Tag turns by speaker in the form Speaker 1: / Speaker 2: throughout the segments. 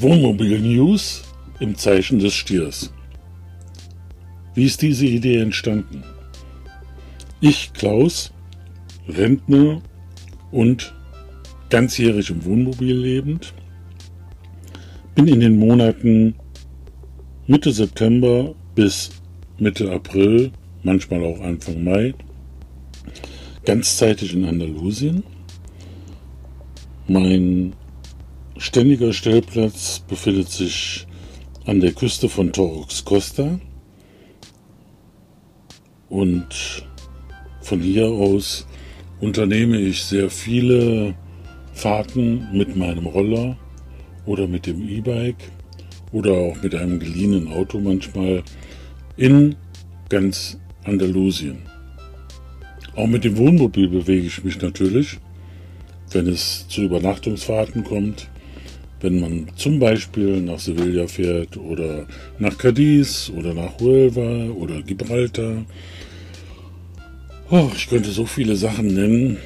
Speaker 1: Wohnmobil-News im Zeichen des Stiers. Wie ist diese Idee entstanden? Ich, Klaus, Rentner und ganzjährig im Wohnmobil lebend, bin in den Monaten Mitte September bis Mitte April, manchmal auch Anfang Mai, ganzzeitig in Andalusien. Mein ständiger Stellplatz befindet sich an der Küste von Torres Costa und von hier aus unternehme ich sehr viele Fahrten mit meinem Roller oder mit dem E-Bike oder auch mit einem geliehenen Auto manchmal in ganz Andalusien. Auch mit dem Wohnmobil bewege ich mich natürlich, wenn es zu Übernachtungsfahrten kommt, wenn man zum Beispiel nach Sevilla fährt oder nach Cadiz oder nach Huelva oder Gibraltar. Oh, ich könnte so viele Sachen nennen,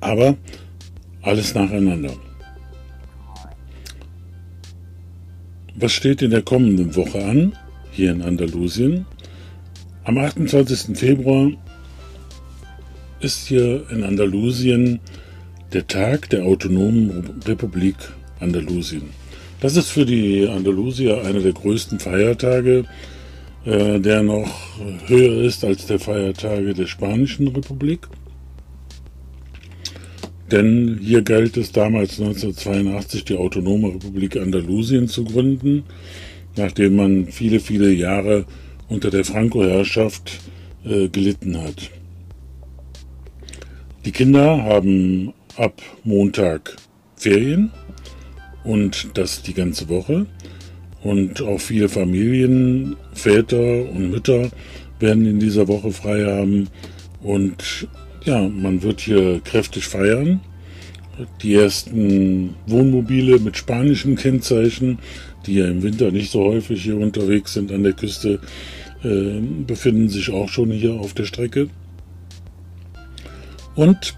Speaker 1: aber alles nacheinander. Was steht in der kommenden Woche an, hier in Andalusien? Am 28. Februar ist hier in Andalusien der Tag der Autonomen Republik Andalusien. Das ist für die Andalusier einer der größten Feiertage, äh, der noch höher ist als der Feiertage der Spanischen Republik. Denn hier galt es damals 1982 die Autonome Republik Andalusien zu gründen, nachdem man viele, viele Jahre unter der Franco-Herrschaft äh, gelitten hat. Die Kinder haben ab Montag Ferien und das die ganze Woche. Und auch viele Familien, Väter und Mütter werden in dieser Woche frei haben. Und ja, man wird hier kräftig feiern. Die ersten Wohnmobile mit spanischen Kennzeichen, die ja im Winter nicht so häufig hier unterwegs sind an der Küste, äh, befinden sich auch schon hier auf der Strecke. Und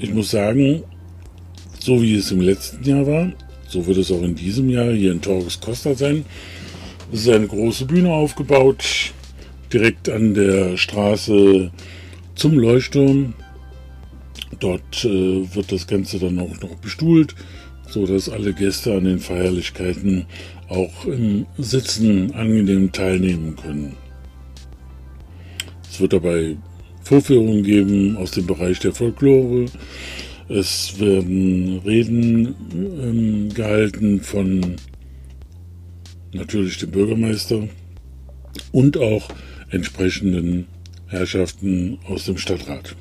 Speaker 1: ich muss sagen, so wie es im letzten Jahr war, so wird es auch in diesem Jahr hier in Torres Costa sein. Es ist eine große Bühne aufgebaut, direkt an der Straße zum Leuchtturm. Dort äh, wird das Ganze dann auch noch bestuhlt, so dass alle Gäste an den Feierlichkeiten auch im Sitzen angenehm teilnehmen können. Es wird dabei Vorführungen geben aus dem Bereich der Folklore, es werden Reden ähm, gehalten von natürlich dem Bürgermeister und auch entsprechenden Herrschaften aus dem Stadtrat.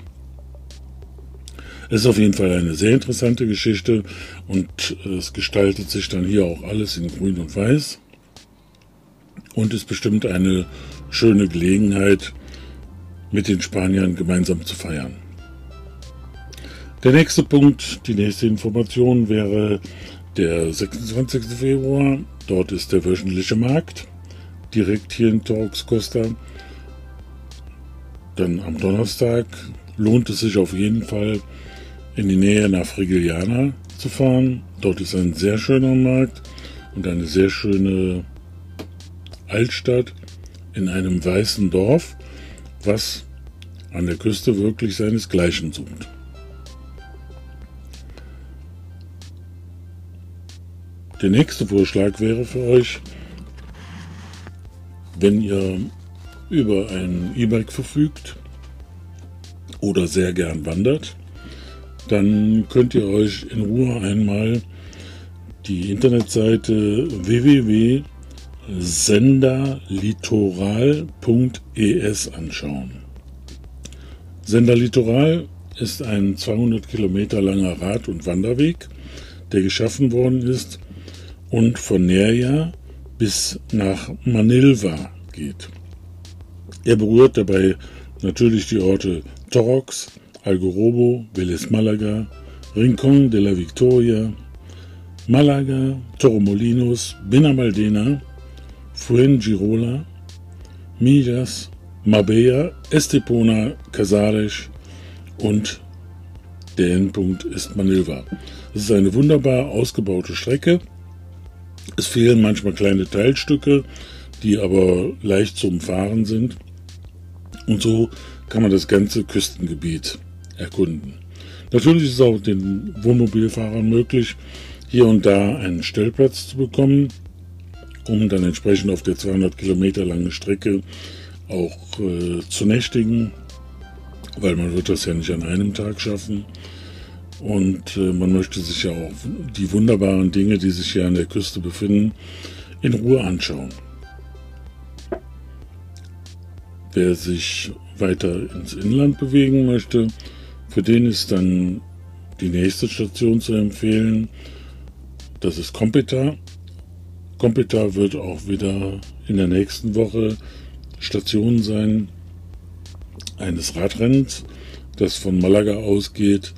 Speaker 1: Es ist auf jeden Fall eine sehr interessante Geschichte und es gestaltet sich dann hier auch alles in Grün und Weiß und ist bestimmt eine schöne Gelegenheit, mit den Spaniern gemeinsam zu feiern. Der nächste Punkt, die nächste Information wäre der 26. Februar. Dort ist der wöchentliche Markt, direkt hier in Torx Costa. Dann am Donnerstag lohnt es sich auf jeden Fall in die Nähe nach Frigiliana zu fahren. Dort ist ein sehr schöner Markt und eine sehr schöne Altstadt in einem weißen Dorf, was an der Küste wirklich seinesgleichen sucht. Der nächste Vorschlag wäre für euch, wenn ihr über ein E-Bike verfügt oder sehr gern wandert, dann könnt ihr euch in Ruhe einmal die Internetseite www.senderlitoral.es anschauen. Senderlitoral ist ein 200 Kilometer langer Rad- und Wanderweg, der geschaffen worden ist, und von Nerja bis nach Manilva geht. Er berührt dabei natürlich die Orte Torox, Algorobo, Vélez Malaga, Rincón de la Victoria, Malaga, Torremolinos, Benamaldena, Fuengirola, Millas, Marbella, Estepona, Casares und Der Endpunkt ist Manilva. Es ist eine wunderbar ausgebaute Strecke. Es fehlen manchmal kleine Teilstücke, die aber leicht zu umfahren sind. Und so kann man das ganze Küstengebiet erkunden. Natürlich ist es auch den Wohnmobilfahrern möglich, hier und da einen Stellplatz zu bekommen, um dann entsprechend auf der 200 Kilometer langen Strecke auch äh, zu nächtigen, weil man wird das ja nicht an einem Tag schaffen. Und äh, man möchte sich ja auch die wunderbaren Dinge, die sich hier an der Küste befinden, in Ruhe anschauen. Wer sich weiter ins Inland bewegen möchte, für den ist dann die nächste Station zu empfehlen. Das ist Competa. Competa wird auch wieder in der nächsten Woche Station sein eines Radrennens, das von Malaga ausgeht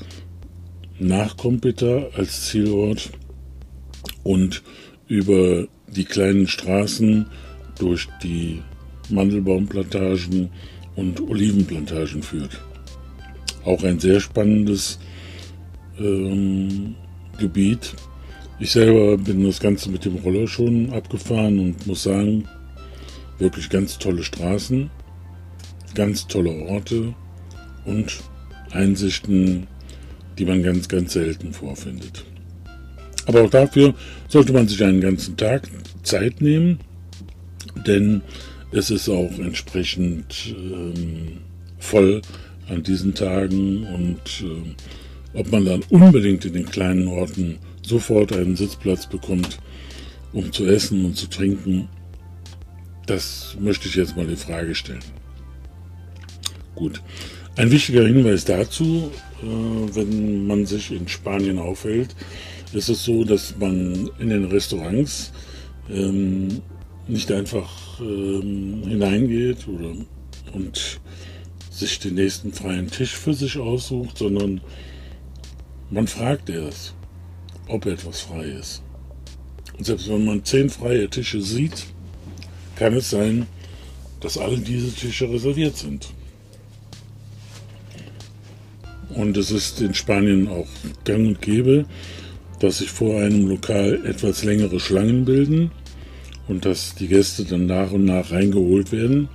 Speaker 1: nach Competa als Zielort und über die kleinen Straßen durch die Mandelbaumplantagen und Olivenplantagen führt. Auch ein sehr spannendes ähm, Gebiet. Ich selber bin das Ganze mit dem Roller schon abgefahren und muss sagen, wirklich ganz tolle Straßen, ganz tolle Orte und Einsichten, die man ganz, ganz selten vorfindet. Aber auch dafür sollte man sich einen ganzen Tag Zeit nehmen, denn es ist auch entsprechend ähm, voll an diesen Tagen und äh, ob man dann unbedingt in den kleinen Orten sofort einen Sitzplatz bekommt, um zu essen und zu trinken, das möchte ich jetzt mal in Frage stellen. Gut. Ein wichtiger Hinweis dazu, äh, wenn man sich in Spanien aufhält, ist es so, dass man in den Restaurants ähm, nicht einfach ähm, hineingeht und sich den nächsten freien Tisch für sich aussucht, sondern man fragt erst, ob etwas frei ist. Und selbst wenn man zehn freie Tische sieht, kann es sein, dass alle diese Tische reserviert sind. Und es ist in Spanien auch gang und gäbe, dass sich vor einem Lokal etwas längere Schlangen bilden und dass die Gäste dann nach und nach reingeholt werden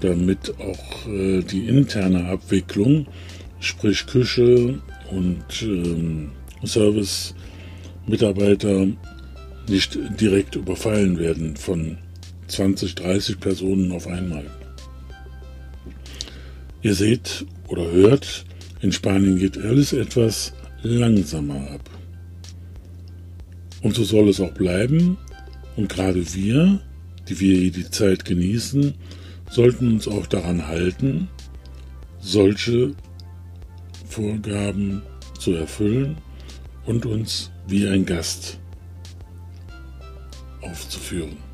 Speaker 1: damit auch äh, die interne Abwicklung, sprich Küche und ähm, Service-Mitarbeiter, nicht direkt überfallen werden von 20, 30 Personen auf einmal. Ihr seht oder hört, in Spanien geht alles etwas langsamer ab. Und so soll es auch bleiben. Und gerade wir, die wir hier die Zeit genießen, sollten uns auch daran halten, solche Vorgaben zu erfüllen und uns wie ein Gast aufzuführen.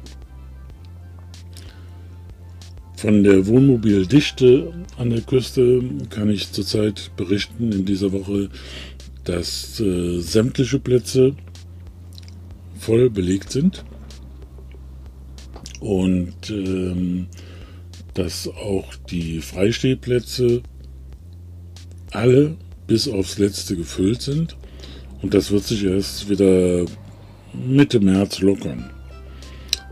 Speaker 1: Von der Wohnmobildichte an der Küste kann ich zurzeit berichten in dieser Woche, dass äh, sämtliche Plätze voll belegt sind und ähm, dass auch die Freistehplätze alle bis aufs letzte gefüllt sind. Und das wird sich erst wieder Mitte März lockern.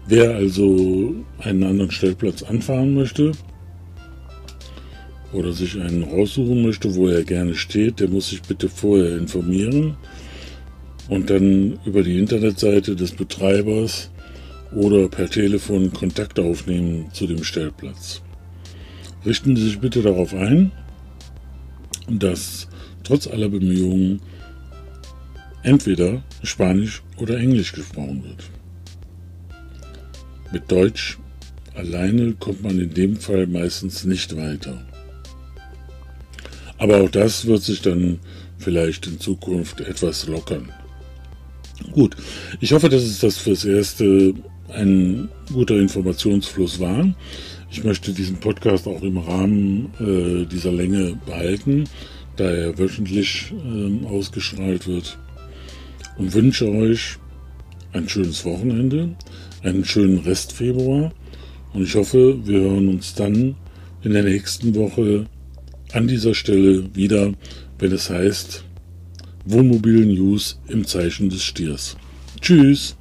Speaker 1: Wer also einen anderen Stellplatz anfahren möchte oder sich einen raussuchen möchte, wo er gerne steht, der muss sich bitte vorher informieren und dann über die Internetseite des Betreibers oder per Telefon Kontakt aufnehmen zu dem Stellplatz. Richten Sie sich bitte darauf ein, dass trotz aller Bemühungen entweder Spanisch oder Englisch gesprochen wird. Mit Deutsch alleine kommt man in dem Fall meistens nicht weiter. Aber auch das wird sich dann vielleicht in Zukunft etwas lockern. Gut, ich hoffe, dass es das fürs Erste ein guter Informationsfluss war. Ich möchte diesen Podcast auch im Rahmen äh, dieser Länge behalten, da er wöchentlich äh, ausgestrahlt wird. Und wünsche euch ein schönes Wochenende, einen schönen Rest Februar. Und ich hoffe, wir hören uns dann in der nächsten Woche an dieser Stelle wieder, wenn es heißt Wohnmobil News im Zeichen des Stiers. Tschüss!